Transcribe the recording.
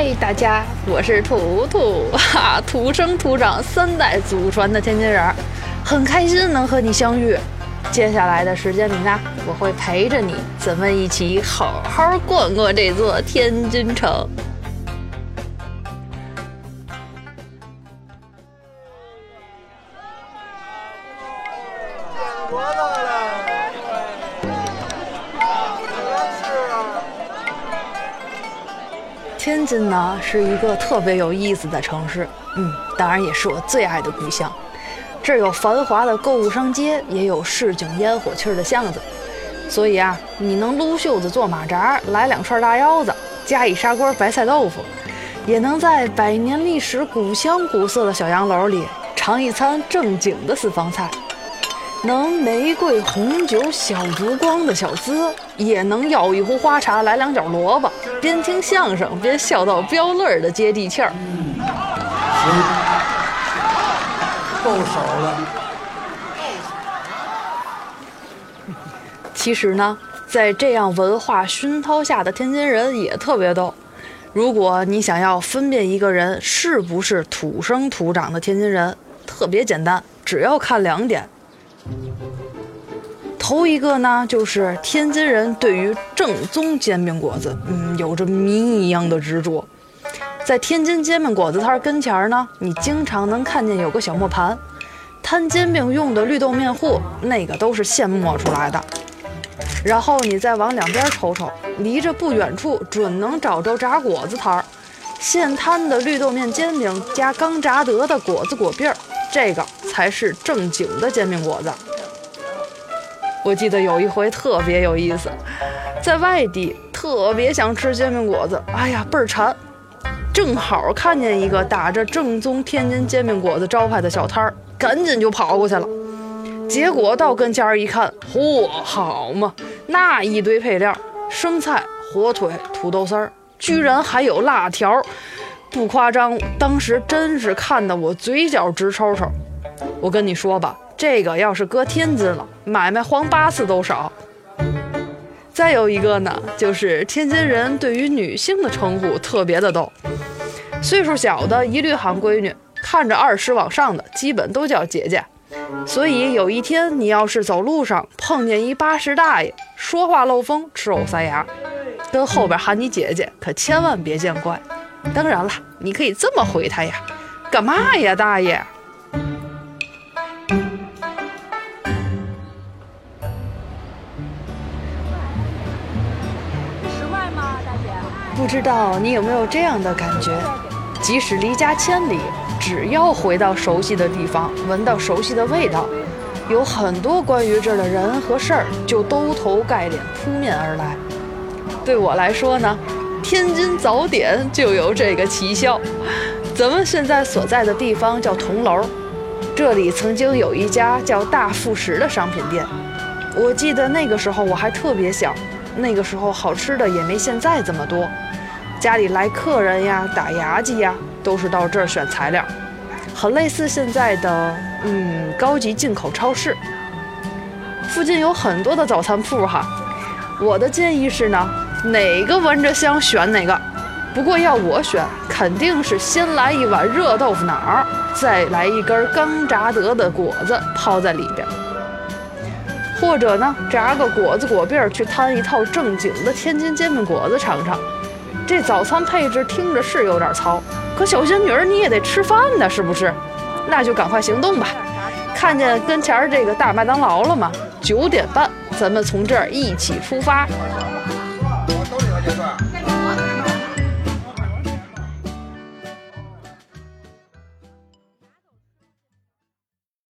嗨，大家，我是图图，哈，土生土长三代祖传的天津人，很开心能和你相遇。接下来的时间里呢，我会陪着你，咱们一起好好逛逛这座天津城。天津呢是一个特别有意思的城市，嗯，当然也是我最爱的故乡。这儿有繁华的购物商街，也有市井烟火气儿的巷子，所以啊，你能撸袖子做马扎，来两串大腰子，加一砂锅白菜豆腐，也能在百年历史、古香古色的小洋楼里尝一餐正经的私房菜。能玫瑰红酒小烛光的小资，也能要一壶花茶来两角萝卜，边听相声边笑到飙泪的接地气儿。行，够手了。其实呢，在这样文化熏陶下的天津人也特别逗。如果你想要分辨一个人是不是土生土长的天津人，特别简单，只要看两点。头一个呢，就是天津人对于正宗煎饼果子，嗯，有着谜一样的执着。在天津煎饼果子摊跟前儿呢，你经常能看见有个小磨盘，摊煎饼用的绿豆面糊，那个都是现磨出来的。然后你再往两边瞅瞅，离着不远处准能找着炸果子摊儿，现摊的绿豆面煎饼加刚炸得的果子果篦儿。这个才是正经的煎饼果子。我记得有一回特别有意思，在外地特别想吃煎饼果子，哎呀倍儿馋，正好看见一个打着正宗天津煎饼果子招牌的小摊儿，赶紧就跑过去了。结果到跟前儿一看，嚯，好嘛，那一堆配料，生菜、火腿、土豆丝儿，居然还有辣条。不夸张，当时真是看得我嘴角直抽抽。我跟你说吧，这个要是搁天津了，买卖黄八次都少。再有一个呢，就是天津人对于女性的称呼特别的逗，岁数小的一律喊闺女，看着二十往上的基本都叫姐姐。所以有一天你要是走路上碰见一八十大爷，说话漏风，吃藕塞牙，跟后边喊你姐姐，可千万别见怪。当然了，你可以这么回他呀，干嘛呀，大爷？不知道你有没有这样的感觉？即使离家千里，只要回到熟悉的地方，闻到熟悉的味道，有很多关于这儿的人和事儿就兜头盖脸扑面而来。对我来说呢？天津早点就有这个奇效。咱们现在所在的地方叫铜楼，这里曾经有一家叫大副食的商品店。我记得那个时候我还特别小，那个时候好吃的也没现在这么多。家里来客人呀、打牙祭呀，都是到这儿选材料，很类似现在的嗯高级进口超市。附近有很多的早餐铺哈。我的建议是呢。哪个闻着香选哪个，不过要我选，肯定是先来一碗热豆腐脑，再来一根刚炸得的果子泡在里边，或者呢，炸个果子果饼儿去摊一套正经的天津煎饼果子尝尝。这早餐配置听着是有点糙，可小仙女儿你也得吃饭呢，是不是？那就赶快行动吧！看见跟前儿这个大麦当劳了吗？九点半，咱们从这儿一起出发。